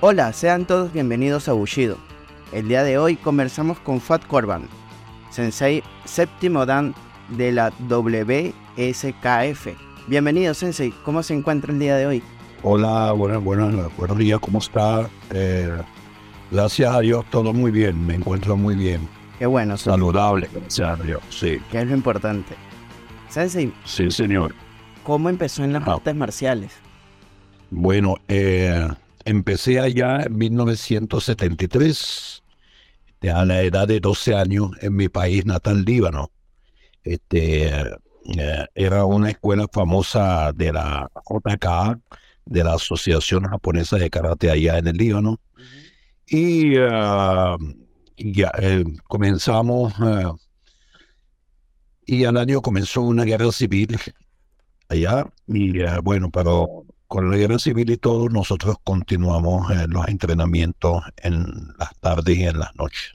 Hola, sean todos bienvenidos a Bushido. El día de hoy conversamos con Fat Corban, sensei séptimo dan de la WSKF. Bienvenido, sensei. ¿Cómo se encuentra el día de hoy? Hola, buenas, buenas, buenos días. ¿Cómo está? Eh, gracias a Dios, todo muy bien. Me encuentro muy bien. Qué bueno. Sensei. Saludable, gracias a Dios. Sí. Que es lo importante. Sensei. Sí, señor. ¿Cómo empezó en las ah. artes marciales? Bueno, eh, empecé allá en 1973, a la edad de 12 años, en mi país natal, Líbano. Este, eh, era una escuela famosa de la JK, de la Asociación Japonesa de Karate allá en el Líbano. Y ah, ya eh, comenzamos, y al año comenzó una guerra civil allá. Y bueno, pero con la guerra civil y todo, nosotros continuamos eh, los entrenamientos en las tardes y en las noches.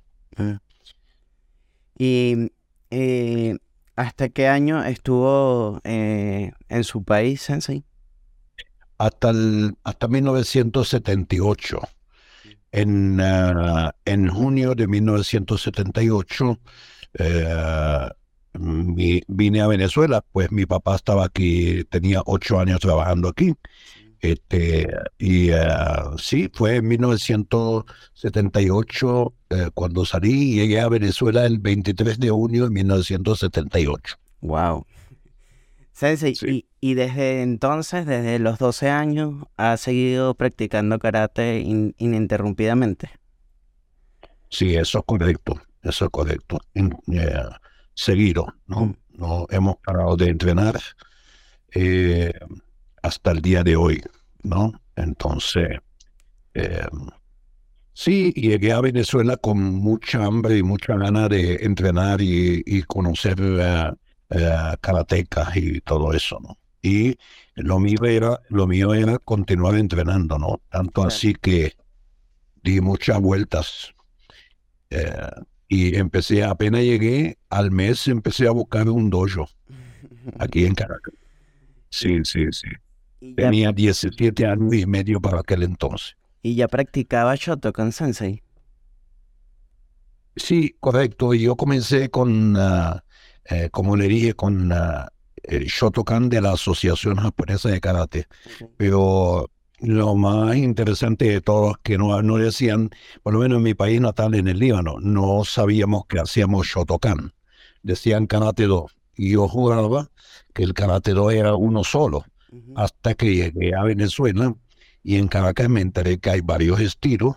Y eh, ¿Hasta qué año estuvo eh, en su país, Sensei? Hasta, el, hasta 1978. En, ah, en junio de 1978 eh, vine a Venezuela, pues mi papá estaba aquí, tenía ocho años trabajando aquí. Este, y uh, sí, fue en 1978 eh, cuando salí y llegué a Venezuela el 23 de junio de 1978. Wow. Sensei, y, y, desde entonces, desde los 12 años, ha seguido practicando karate ininterrumpidamente. Sí, eso es correcto, eso es correcto. Eh, seguido, ¿no? No hemos parado de entrenar. Eh, hasta el día de hoy, ¿no? Entonces, eh, sí, llegué a Venezuela con mucha hambre y mucha gana de entrenar y, conocer uh, karatecas y todo eso, ¿no? Y lo mío era, lo mío era continuar entrenando, ¿no? Tanto así que di muchas vueltas. Eh, y empecé, apenas llegué al mes, empecé a buscar un dojo aquí en Caracas. Sí, sí, sí. Tenía 17 años y medio para aquel entonces. ¿Y ya practicaba Shotokan Sensei? Sí, correcto. Yo comencé con, uh, eh, como le dije, con uh, el Shotokan de la Asociación Japonesa de Karate. Pero lo más interesante de todo es que no, no decían, por lo menos en mi país natal, en el Líbano, no sabíamos que hacíamos Shotokan. Decían Karate Do. Y yo juraba que el Karate Do era uno solo hasta que llegué a Venezuela y en Caracas me enteré que hay varios estilos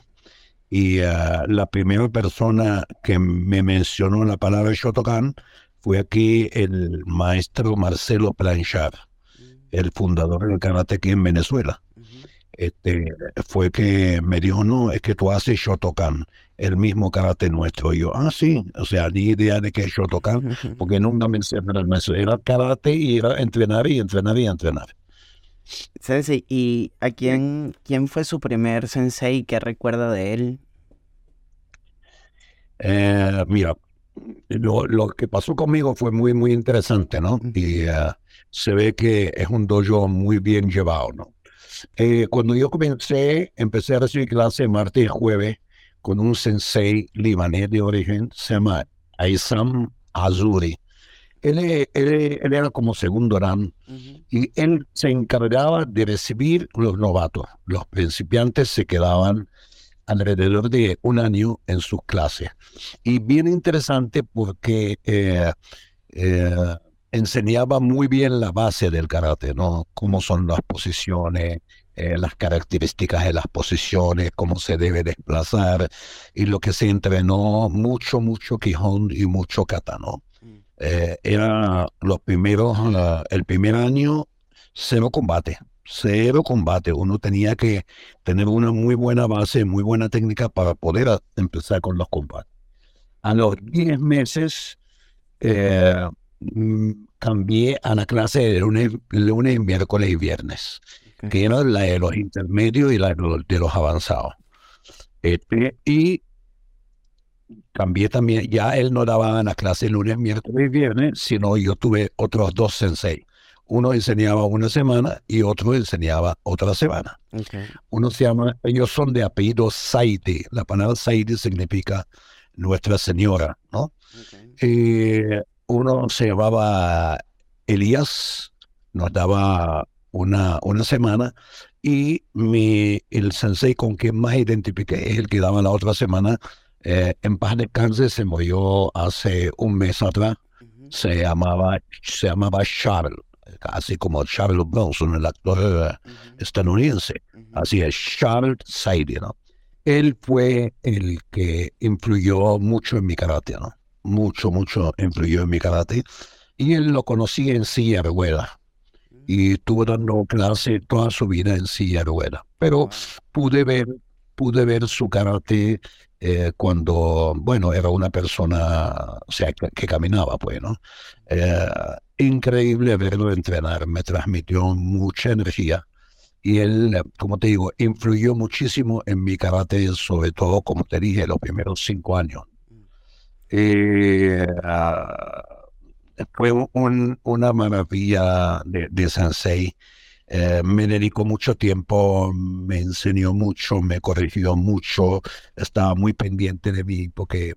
y ah, la primera persona que me mencionó la palabra Shotokan fue aquí el maestro Marcelo Planchard, mm. el fundador del karate aquí en Venezuela. Este, fue que me dijo, no, es que tú haces Shotokan, el mismo karate nuestro. Y yo, ah, sí, o sea, ni idea de qué es Shotokan, porque nunca me enseñaron eso. Era karate y era entrenar y entrenar y entrenar. Sensei, ¿y a quién, quién fue su primer sensei? ¿Qué recuerda de él? Eh, mira, lo, que pasó conmigo fue muy, muy interesante, ¿no? Y eh, se ve que es un dojo muy bien llevado, ¿no? Eh, cuando yo comencé, empecé a recibir clase martes y jueves con un sensei libanés de origen, se llama Aizam Azuri. Él, era como segundo RAM y él se encargaba de recibir los novatos. Los principiantes se quedaban alrededor de un año en sus clases. Y bien interesante porque eh, eh, enseñaba muy bien la base del karate, ¿no? Cómo son las posiciones, eh, las características de las posiciones, cómo se debe desplazar, y lo que se entrenó mucho, mucho Quijón y mucho Kata, ¿no? Eh, era los primeros, el primer año, cero combate, cero combate. Uno tenía que tener una muy buena base, muy buena técnica para poder empezar con los combates. A los 10 meses eh, mm, cambié a la clase de lunes, lunes, miércoles y viernes, que era la de los intermedios y la de los, avanzados. Este, y cambié también, ya él no daba las clases lunes, miércoles y viernes, sino yo tuve otros dos sensei. Uno enseñaba una semana y otro enseñaba otra semana. Uno se llama, ellos son de apellido Saidi. La palabra Saidi significa Nuestra Señora, ¿no? Eh, uno se llamaba Elías, nos daba una, una semana y mi, el sensei con quien más identifiqué es el que daba la otra semana. Eh, en paz descanse, se murió hace un mes atrás. Se llamaba, se llamaba Charles, así como Charles Bronson, el actor estadounidense. Así es, Charles Saidi, ¿no? Él fue el que influyó mucho en mi karate, ¿no? Mucho, mucho influyó en mi karate. Y él lo conocí en silla de y estuvo dando clase toda su vida en silla de ruedas. Pero pude ver, pude ver su karate eh, cuando, bueno, era una persona, o sea, que, caminaba, pues, ¿no? Eh, increíble verlo entrenar, me transmitió mucha energía. Y él, como te digo, influyó muchísimo en mi karate, sobre todo, como te dije, los primeros cinco años. Eh, ah, fue una maravilla de, de Sensei. Eh, me dedicó mucho tiempo, me enseñó mucho, me corrigió mucho, estaba muy pendiente de mí porque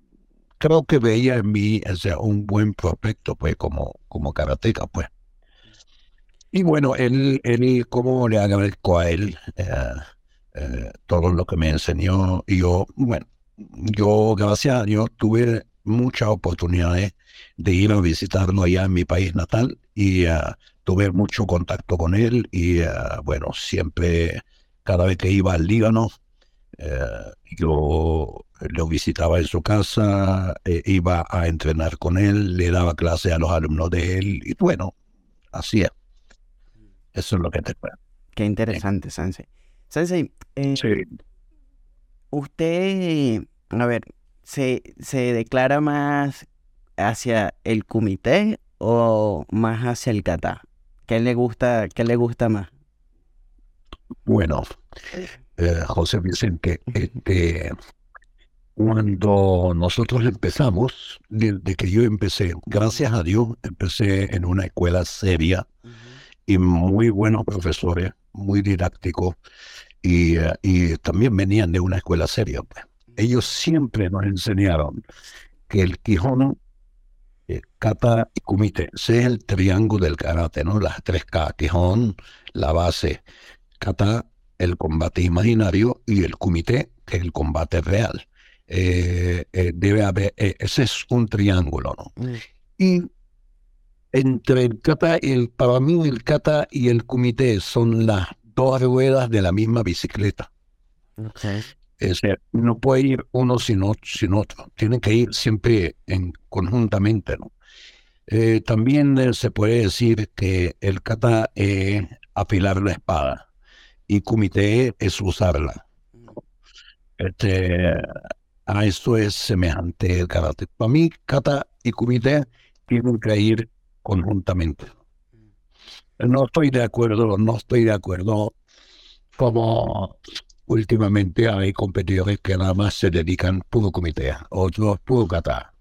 creo que veía en mí un buen prospecto pues como, como karateca pues. Y bueno, él, él como le agradezco a él eh, eh, todo lo que me enseñó y yo, bueno, yo gracias a Dios tuve muchas oportunidades de ir a visitarlo allá en mi país natal y uh, tuve mucho contacto con él y uh, bueno, siempre, cada vez que iba al Líbano, uh, yo lo visitaba en su casa, eh, iba a entrenar con él, le daba clase a los alumnos de él y bueno, así es. Eso es lo que te cuento. Qué interesante, Sensei. Sensei, eh, sí. usted, a ver, se, se declara más hacia el comité o más hacia el kata? ¿Qué le gusta, qué le gusta más? Bueno, eh, José Vicente, este, cuando nosotros empezamos, desde que yo empecé, gracias a Dios, empecé en una escuela seria y muy buenos profesores, muy didácticos, y, eh, y también venían de una escuela seria. Pues. Ellos siempre nos enseñaron que el Quijón eh, kata y kumite. Ese es el triángulo del karate, ¿no? Las tres K, Quijón, la base, kata, el combate imaginario y el kumite, que es el combate real. Eh, eh, debe haber, ese es un triángulo, ¿no? Mm. Y entre el kata y el, para mí el kata y el kumite son las dos ruedas de la misma bicicleta. Okay. Es no puede ir uno sin otro, sin otro. Tienen que ir siempre en, conjuntamente. ¿no? Eh, también eh, se puede decir que el kata es afilar la espada y kumite es usarla. Este, a esto es semejante el karate. Para mí, kata y kumite tienen que ir conjuntamente. No estoy de acuerdo, no estoy de acuerdo como últimamente hay competidores que nada más se dedican puro comité, otros puro kata.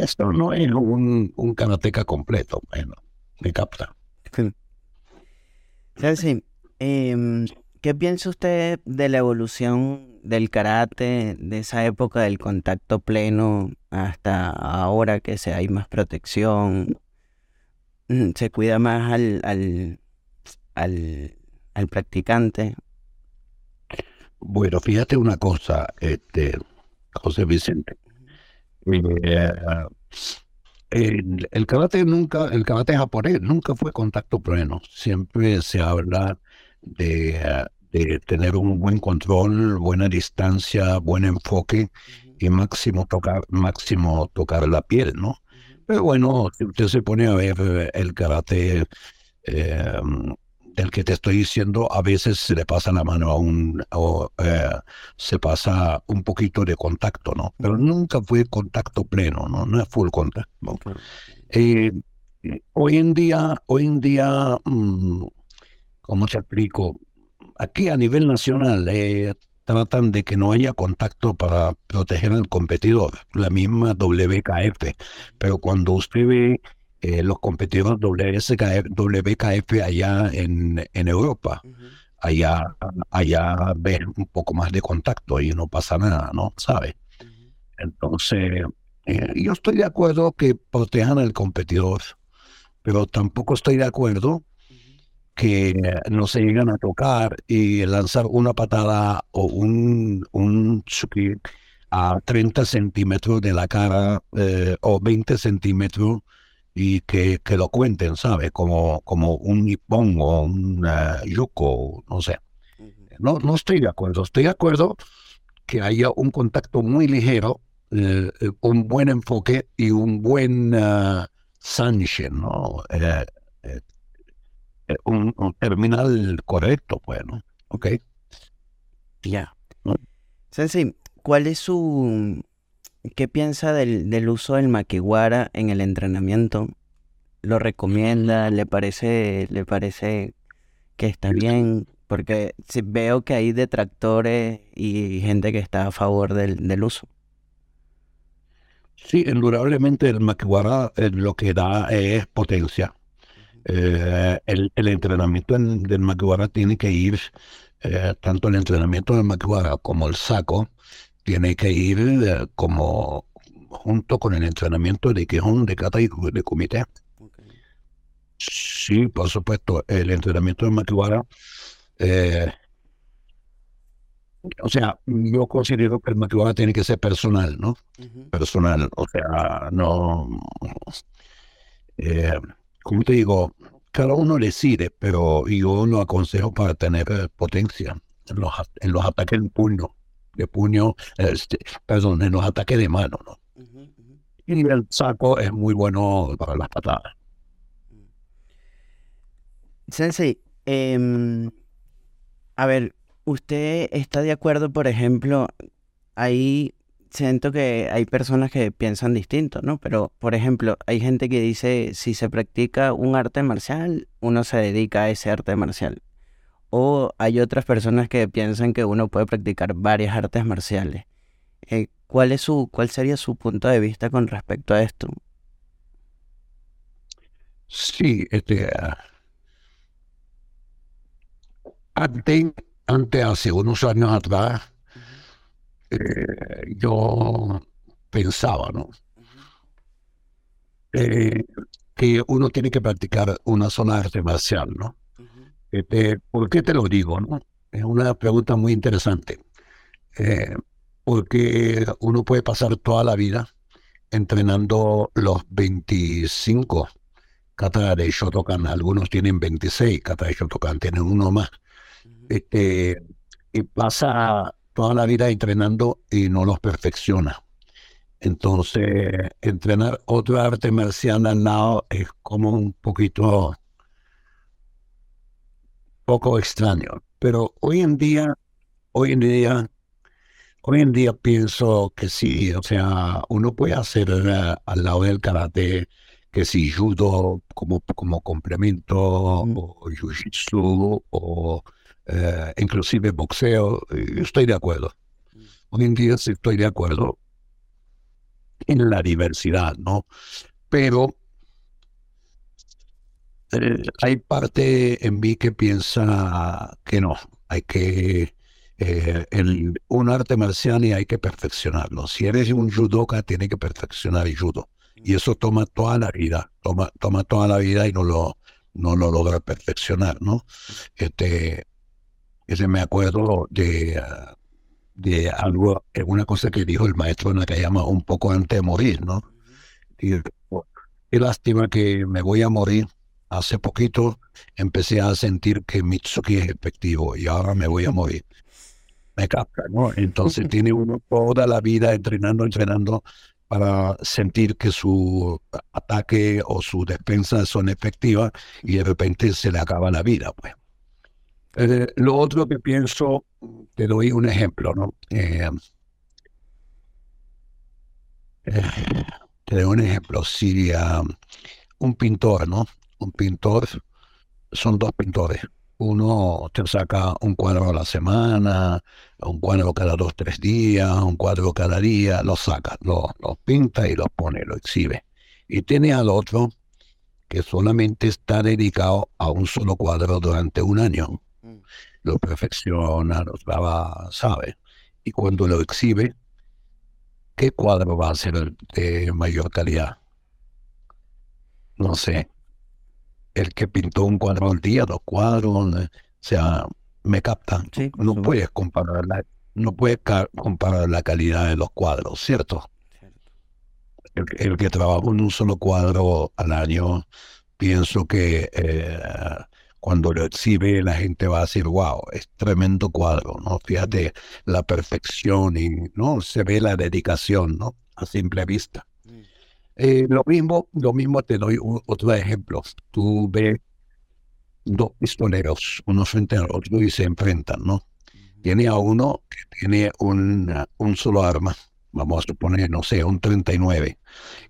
Esto no es un, un karateca completo, bueno, me capta. Em, ¿Qué piensa usted de la evolución del karate, de esa época del contacto pleno hasta ahora que se hay más protección? Mm, ¿Se cuida más al, al, al, al practicante? Bueno, fíjate una cosa, este, José Vicente. Eh, el, karate nunca, el karate japonés nunca fue contacto pleno. Siempre se habla de, de tener un buen control, buena distancia, buen enfoque y máximo tocar, máximo tocar la piel, ¿no? Pero bueno, si usted se pone a ver el karate eh, el que te estoy diciendo, a veces se le pasa la mano a un, o eh, se pasa un poquito de contacto, ¿no? Pero nunca fue contacto pleno, ¿no? No es full contacto. Eh, hoy en día, hoy en día, mm, ¿cómo te explico? Aquí a nivel nacional eh, tratan de que no haya contacto para proteger al competidor, la misma WKF. Pero cuando usted ve eh, los competidores WSKF, WKF allá en, en Europa. Allá, allá ves un poco más de contacto y no pasa nada, ¿no? ¿Sabes? Entonces, eh, yo estoy de acuerdo que protejan al competidor, pero tampoco estoy de acuerdo que no se llegan a tocar y lanzar una patada o un, un a 30 centímetros de la cara eh, o 20 centímetros y que, que, lo cuenten, ¿sabes? Como, como un nipón o un uh, yuko, no sé. No, no estoy de acuerdo. Estoy de acuerdo que haya un contacto muy ligero, eh, un buen enfoque y un buen uh, ¿no? Eh, un, terminal correcto, bueno, ¿Ok? Ya. Sensei, ¿cuál es su... ¿Qué piensa del, del uso del makiwara en el entrenamiento? ¿Lo recomienda? ¿Le parece, le parece que está bien? Porque veo que hay detractores y gente que está a favor del, del uso. Sí, indudablemente el makiwara eh, lo que da es potencia. Eh, el, el, entrenamiento del makiwara tiene que ir, eh, tanto el entrenamiento del makiwara como el saco, tiene que ir eh, como junto con el entrenamiento de quejón, de kata y de comité. Sí, por supuesto, el entrenamiento del makiwara. o sea, yo considero que el makiwara tiene que ser personal, ¿no? Personal, o sea, no como te digo, cada uno decide, pero yo lo aconsejo para tener eh, potencia en los, en los ataques de puño, de puño, este, perdón, en los ataques de mano, ¿no? Y el saco es muy bueno para las patadas. Sensei, em, a ver, ¿usted está de acuerdo, por ejemplo, ahí siento que hay personas que piensan distinto, ¿no? Pero, por ejemplo, hay gente que dice, si se practica un arte marcial, uno se dedica a ese arte marcial. O hay otras personas que piensan que uno puede practicar varias artes marciales. Eh, ¿cuál, es su, ¿Cuál sería su punto de vista con respecto a esto? Sí, este... antes, antes, hace unos años atrás, eh, yo pensaba, ¿no? Eh, que uno tiene que practicar una zona arte marcial, ¿no? Este, ¿Por qué te lo digo, no? Es una pregunta muy interesante. Eh, porque uno puede pasar toda la vida entrenando los 25 kata de Shotokan. Algunos tienen 26 kata de Shotokan, tienen uno más. Este, y pasa toda la vida entrenando y no los perfecciona. Entonces, entrenar otro arte marcial al lado es como un poquito poco extraño. Pero hoy en día, hoy en día, hoy en día pienso que sí, o sea, uno puede hacer eh, al lado del karate que si judo como, como complemento, o jiu-jitsu, o eh, inclusive boxeo, estoy de acuerdo. Hoy en día sí estoy de acuerdo en la diversidad, ¿no? Pero eh, hay parte en mí que piensa que no, hay que eh, un arte marcial y hay que perfeccionarlo. Si eres un judoka, tiene que perfeccionar el judo. Y eso toma toda la vida, toma, toma toda la vida y no lo, no lo logra perfeccionar, ¿no? Este, ese me acuerdo de, de algo, una cosa que dijo el maestro llama un poco antes de morir, ¿no? Y, oh, qué lástima que me voy a morir. Hace poquito empecé a sentir que Mitsuki es efectivo y ahora me voy a morir. Me capta, ¿no? Entonces tiene uno toda la vida entrenando, entrenando para sentir que su ataque o su defensa son efectivas y de repente se le acaba la vida, pues. Eh, lo otro que pienso, te doy un ejemplo, ¿no? Eh, eh, te doy un ejemplo. Si um, un pintor, ¿no? Un pintor, son dos pintores. Uno te saca un cuadro a la semana, un cuadro cada dos, tres días, un cuadro cada día, lo saca, lo, lo pinta y lo pone, lo exhibe. Y tiene al otro que solamente está dedicado a un solo cuadro durante un año. Mm. Lo perfecciona, lo graba, sabe. Y cuando lo exhibe, ¿qué cuadro va a ser de mayor calidad? No sé. El que pintó un cuadro al día, dos cuadros, o sea, me captan. no puedes comparar la, no puedes comparar la calidad de los cuadros, ¿cierto? El, que trabaja en un solo cuadro al año, pienso que eh, cuando lo exhibe la gente va a decir, wow, es tremendo cuadro, ¿no? Fíjate la perfección y, ¿no? Se ve la dedicación, ¿no? A simple vista. Eh, lo mismo, lo mismo te doy otro ejemplo. Tú ves dos pistoleros, uno frente al otro y se enfrentan, ¿no? Tiene a uno que tiene un, un solo arma, vamos a suponer, no sé, un 39,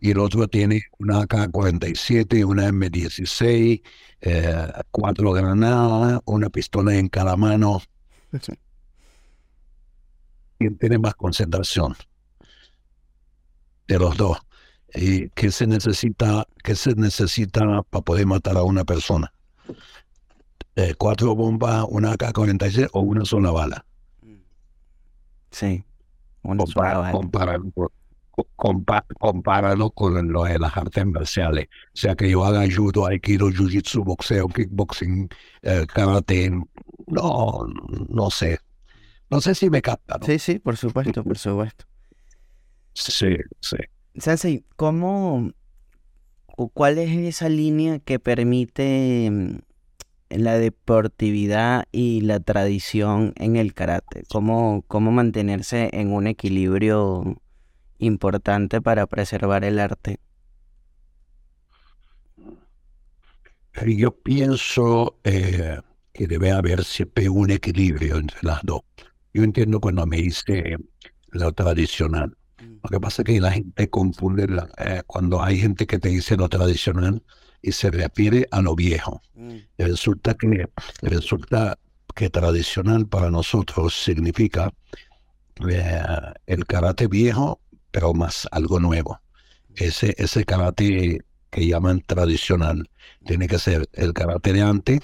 y el otro tiene una AK-47, una M16, eh, cuatro granadas, una pistola en cada mano. ¿Quién tiene más concentración? De los dos. ¿Y qué se necesita, qué se necesita para poder matar a una persona? Eh, cuatro bombas, una AK-46 o una sola bala. Sí, una sola bala. Compáralo, con lo de las artes marciales. O sea, que yo haga judo, aikido, jiu-jitsu, boxeo, kickboxing, eh, karate. No, no sé. No sé si me capta. Sí, sí, por supuesto, por supuesto. Sí, sí. Sensei, ¿cómo, cuál es esa línea que permite mm, la deportividad y la tradición en el karate? ¿Cómo, cómo mantenerse en un equilibrio importante para preservar el arte? Yo pienso eh, que debe haber siempre un equilibrio entre las dos. Yo entiendo cuando me dice lo tradicional. Mm. Lo que pasa es que la gente confunde eh, cuando hay gente que te dice lo tradicional y se refiere a lo viejo. Mm. Resulta que resulta que tradicional para nosotros significa eh, el karate viejo pero más algo nuevo. Ese, ese karate que llaman tradicional tiene que ser el karate de antes,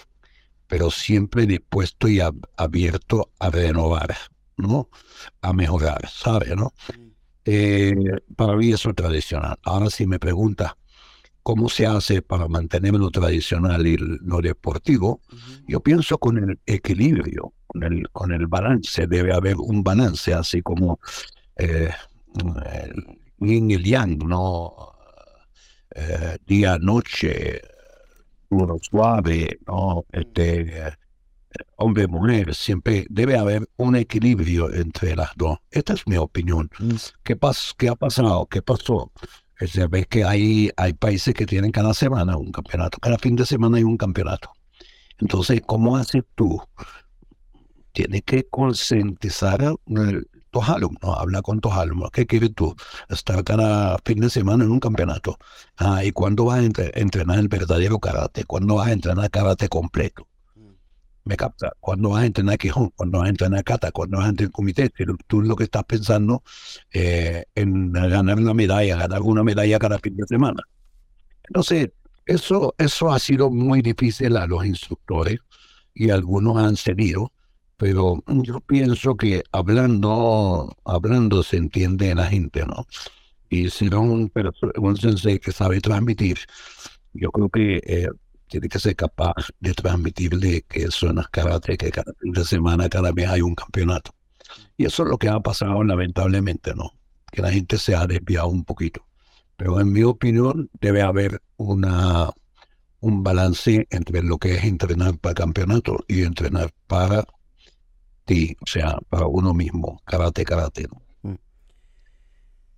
pero siempre dispuesto y abierto a renovar, ¿no? A mejorar, ¿sabe, no? Eh, para mí eso es tradicional. Ahora si me pregunta cómo se hace para mantener lo tradicional y lo deportivo, yo pienso con el equilibrio, con el, con el balance. Debe haber un balance, así como eh, yin y yang, ¿no? Eh, día, noche, uno suave, ¿no? Este, hombre, mujer, siempre debe haber un equilibrio entre las dos. Esta es mi opinión. ¿Qué, pas qué ha pasado? ¿Qué pasó? Se ve que hay, hay países que tienen cada semana un campeonato, cada fin de semana hay un campeonato. Entonces, ¿cómo haces tú? Tienes que concientizar tus alumnos, habla con tus alumnos. ¿Qué quieres tú? Estar cada fin de semana en un campeonato. Ah, ¿Y cuándo vas a entrenar el verdadero karate? ¿Cuándo vas a entrenar karate completo? ¿Me capta? ¿Cuándo vas a entrenar Quijón? ¿Cuándo vas a entrenar Kata? ¿Cuándo vas a entrenar Comité? Tú lo que estás pensando eh, en ganar una medalla, ganar una medalla cada fin de semana. Entonces, eso, eso ha sido muy difícil a los instructores y algunos han cedido pero yo pienso que hablando, hablando se entiende la gente, ¿no? Y si no un, un sensei que sabe transmitir, yo creo que eh, tiene que ser capaz de transmitirle que eso es karate, que cada fin de semana, cada mes hay un campeonato. Y eso es lo que ha pasado lamentablemente, ¿no? Que la gente se ha desviado un poquito. Pero en mi opinión debe haber una, un balance entre lo que es entrenar para campeonato y entrenar para Sí, o sea, para uno mismo, karate, karate. ¿no? Mm.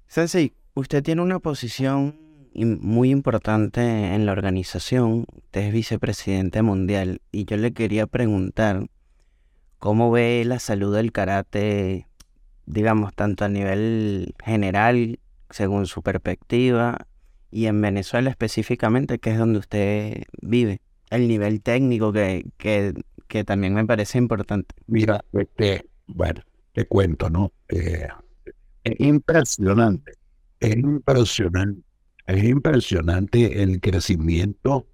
Sensei, usted tiene una posición muy importante en la organización, usted es vicepresidente mundial y yo le quería preguntar cómo ve la salud del karate, digamos, tanto a nivel general, según su perspectiva, y en Venezuela específicamente, que es donde usted vive, el nivel técnico que, que que también me parece importante. Mira, este, bueno, te cuento, ¿no? Eh, es impresionante, es impresionante Es impresionante el crecimiento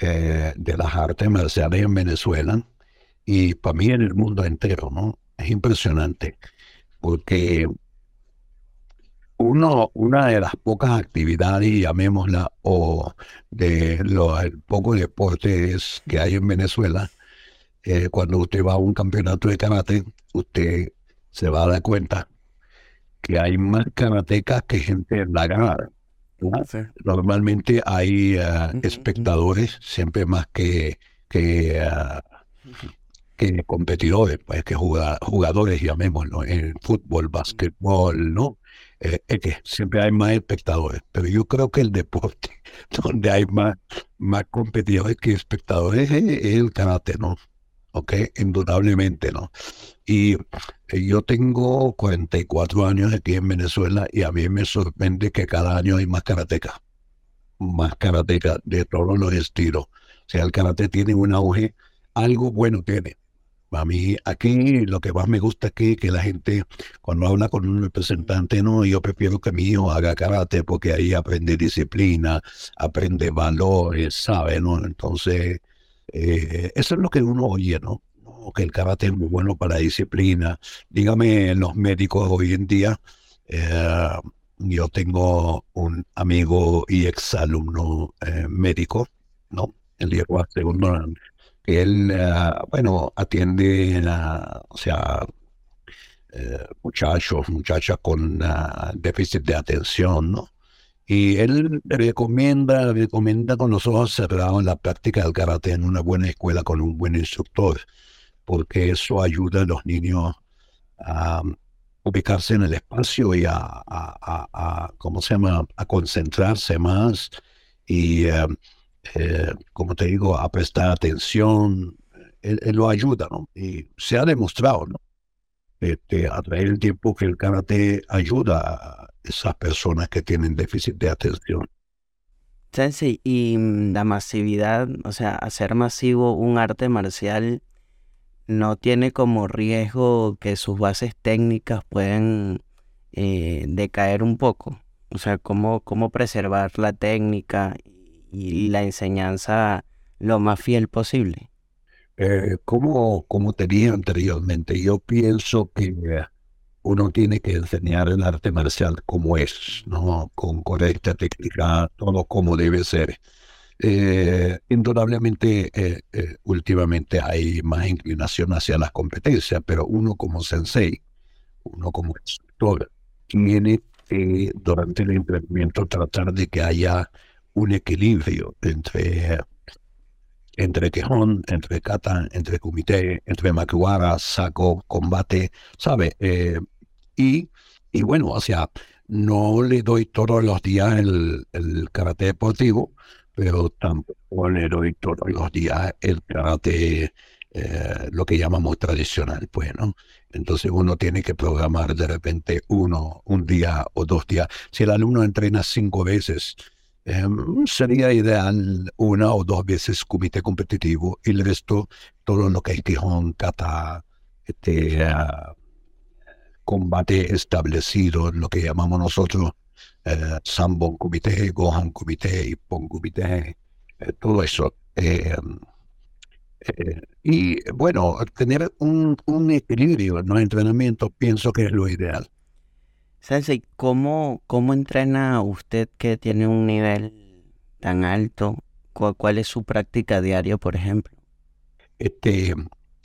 eh, de las artes marciales en Venezuela y para mí en el mundo entero, ¿no? Es impresionante porque uno, una de las pocas actividades, llamémosla, o de los pocos deportes que hay en Venezuela, eh, cuando usted va a un campeonato de karate, usted se va a dar cuenta que hay más karatecas que gente en la ganada. Normalmente hay eh, espectadores, siempre más que, que, eh, que competidores, pues que jugadores, llamémoslo, en fútbol, básquetbol, ¿no? Eh, es que siempre hay más espectadores, pero yo creo que el deporte donde hay más, más competidores que espectadores es, el karate, ¿no? ¿Ok? Indudablemente, ¿no? Y eh, yo tengo 44 años aquí en Venezuela y a mí me sorprende que cada año hay más karatecas, más karatecas de todos los estilos. O sea, el karate tiene un auge, algo bueno tiene. A mí aquí lo que más me gusta aquí que la gente cuando habla con un representante, no, yo prefiero que mi hijo haga karate porque ahí aprende disciplina, aprende valores, ¿sabe? ¿no? Entonces, eh, eso es lo que uno oye, ¿no? Que el karate es muy bueno para la disciplina. Dígame, los médicos hoy en día, eh, yo tengo un amigo y exalumno eh, médico, ¿no? Llegó a segundo que él, bueno, atiende, o sea, muchachos, muchachas con déficit de atención, ¿no? Y él recomienda, recomienda con los ojos cerrados la práctica del karate en una buena escuela con un buen instructor, porque eso ayuda a los niños a ubicarse en el espacio y a, a, ¿cómo se llama?, a concentrarse más y, eh, eh, como te digo, a prestar atención. Él, lo ayuda, ¿no? Y se ha demostrado, ¿no? Este, a través del tiempo que el karate ayuda a esas personas que tienen déficit de atención. Sensei, y mm, la masividad, o sea, hacer masivo un arte marcial no tiene como riesgo que sus bases técnicas pueden eh, decaer un poco. O sea, cómo, cómo preservar la técnica y la enseñanza lo más fiel posible. Eh, como, como te dije anteriormente, yo pienso que uno tiene que enseñar el arte marcial como es, ¿no? Con correcta técnica, todo como debe ser. Eh, indudablemente, eh, eh, últimamente hay más inclinación hacia las competencias, pero uno como sensei, uno como instructor, tiene que durante el entrenamiento tratar de que haya un equilibrio entre entre quejón, entre kata, entre comité, entre makuara, saco, combate, ¿sabe? Y, y bueno, o sea, no le doy todos los días el, karate deportivo, pero tampoco le doy todos los días el karate, eh, lo que llamamos tradicional, pues, ¿no? Entonces uno tiene que programar de repente uno, un día o dos días. Si el alumno entrena cinco veces, sería ideal una o dos veces comité competitivo y el resto todo lo que es Quijón, Kata, este, ah, combate establecido, lo que llamamos nosotros eh, Sambon Comité, Gohan Comité, Ippon Comité, eh, todo eso. Eh, eh, y bueno, tener un, un equilibrio en los entrenamientos pienso que es lo ideal. Sensei, ¿cómo, ¿cómo entrena usted que tiene un nivel tan alto? ¿Cuál, cuál es su práctica diaria, por ejemplo? Este,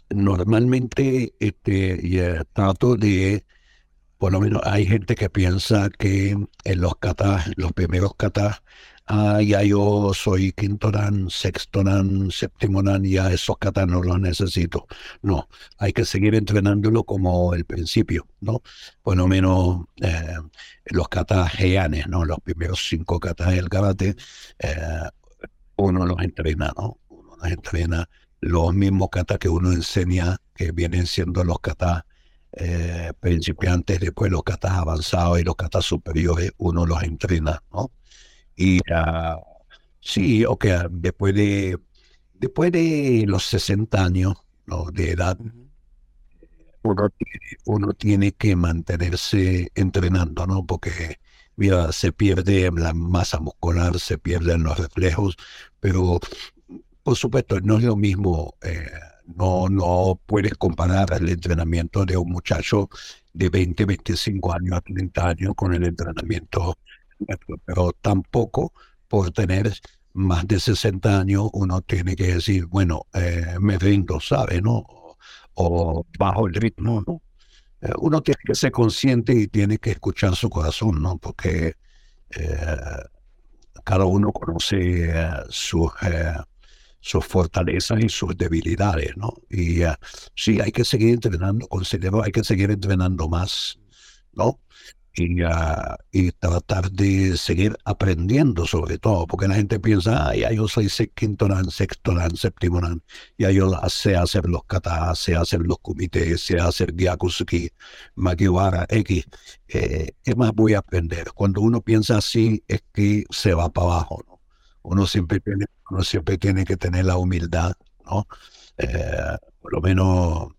normalmente este, trato de, por lo menos hay gente que piensa que en los katas, los primeros katas, ah, ya yo soy quinto dan, sexto dan, séptimo dan, ya esos katas no los necesito. No, hay que seguir entrenándolo como el principio, ¿no? Por lo menos eh, los katas heianes, ¿no? Los primeros cinco katas del karate, eh, uno los entrena, ¿no? Uno los entrena los mismos katas que uno enseña, que vienen siendo los katas eh, principiantes, después los katas avanzados y los katas superiores, uno los entrena, ¿no? Y uh, sí, ok, después de, después de los 60 años ¿no? de edad, uno, uno tiene que mantenerse entrenando, ¿no? Porque mira, se pierde la masa muscular, se pierden los reflejos, pero por supuesto no es lo mismo. Eh, no, no puedes comparar el entrenamiento de un muchacho de 20, 25 años a 30 años con el entrenamiento, pero tampoco por tener más de 60 años uno tiene que decir, bueno, eh, me rindo, ¿sabe? ¿no? O bajo el ritmo, ¿no? Eh, uno tiene que ser consciente y tiene que escuchar su corazón, ¿no? Porque eh, cada uno conoce sus sus fortalezas y sus debilidades, ¿no? Y sí, hay que seguir entrenando, considero hay que seguir entrenando más, ¿no? Y, uh, y tratar de seguir aprendiendo sobre todo, porque la gente piensa, ah, ya yo soy quinto dan, sexto dan, séptimo dan, ya yo sé hacer los katas, sé hacer los comités, sé hacer Gyakusuki, Magiwara, X, eh, ¿qué más voy a aprender? Cuando uno piensa así es que se va para abajo, ¿no? uno siempre tiene, uno siempre tiene que tener la humildad, ¿no? Eh, por lo menos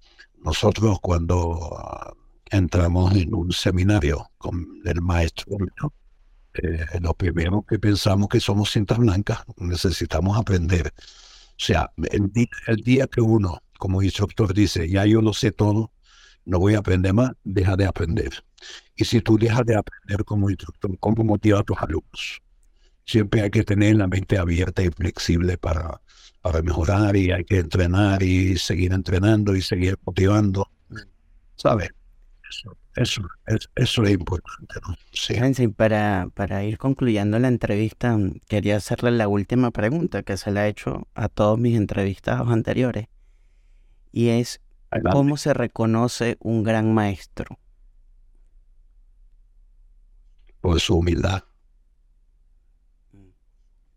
nosotros cuando entramos en un seminario con el maestro, eh, lo primero que pensamos que somos cintas blancas, necesitamos aprender. O sea, el, el día que uno, como instructor, dice, ya yo lo sé todo, no voy a aprender más, deja de aprender. Y si tú dejas de aprender como instructor, ¿cómo motiva a tus alumnos? siempre hay que tener la mente abierta y flexible para, para mejorar y hay que entrenar y seguir entrenando y seguir motivando. ¿Sabes? Eso, eso, eso, es importante. ¿no? Sí. para, para ir concluyendo la entrevista, quería hacerle la última pregunta que se la he hecho a todos mis entrevistados anteriores. Y es, ¿cómo se reconoce un gran maestro? Por su humildad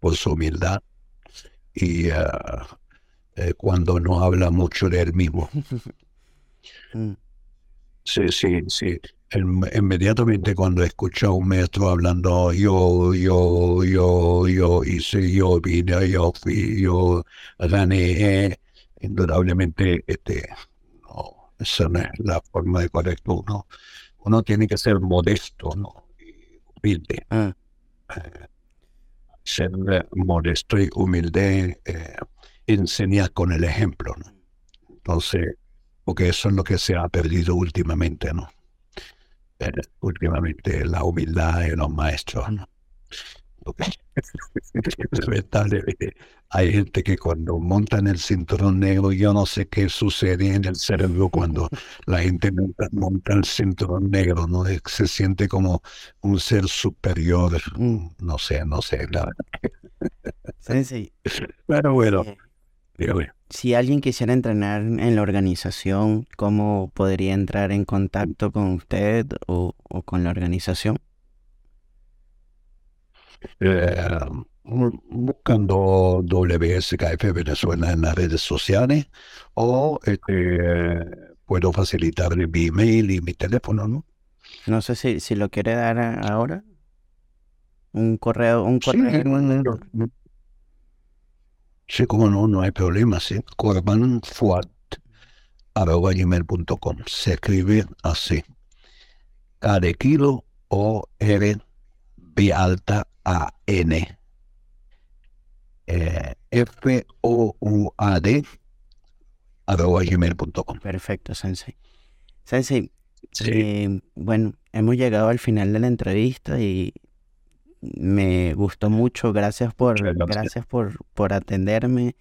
por su humildad y eh, cuando no habla mucho de él mismo. Sí, sí, sí. inmediatamente cuando escucha a un maestro hablando yo, yo, yo, yo hice, yo vine, yo fui, yo gané, indudablemente este, no, esa no es la forma de correcto uno. Uno tiene que ser modesto, ¿no? humilde. Ah. Eh, ser modesto y humilde, eh, enseñar con el ejemplo. ¿no? Entonces, porque eso es lo que se ha perdido últimamente, ¿no? Eh, últimamente la humildad de los maestros, ¿no? Hay gente que cuando montan el cinturón negro, yo no sé qué sucede en el cerebro cuando la gente monta, el cinturón negro, ¿no? Se siente como un ser superior. Mm. No sé, no sé, la sí. Pero bueno, eh, Si alguien quisiera entrenar en la organización, ¿cómo podría entrar en contacto con usted o con la organización? Eh, buscando WSKF Venezuela en las redes sociales o este, puedo facilitar mi email y mi teléfono, ¿no? No sé si, si lo quiere dar ahora. Un correo, un correo. Sí, como no, no hay problema, sí. gmail.com Se escribe así. Cada kilo o R B alta A N eh, F O U A D arroba gmail.com. Perfecto, Sensei. Sensei, eh, bueno, hemos llegado al final de la entrevista y me gustó mucho. Gracias por, gracias, por, por atenderme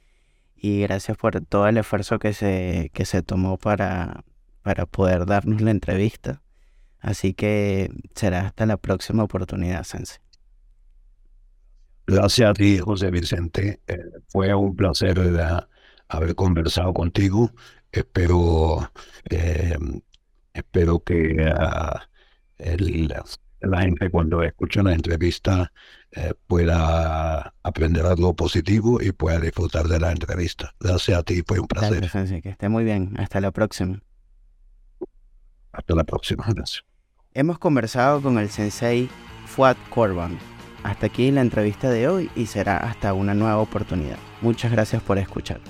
y gracias por todo el esfuerzo que se, que se tomó para, para poder darnos la entrevista. Así que será hasta la próxima oportunidad, Sense. Gracias a ti, José Vicente. Eh, fue un placer haber conversado contigo. Espero, eh, espero que ah, la gente cuando escuche la entrevista eh, pueda aprender algo positivo y pueda disfrutar de la entrevista. Gracias a ti, fue un placer. Gracias, que esté muy bien. Hasta la próxima. Hasta la próxima, gracias. Hemos conversado con el sensei Fuad Corban. Hasta aquí la entrevista de hoy y será hasta una nueva oportunidad. Muchas gracias por escuchar.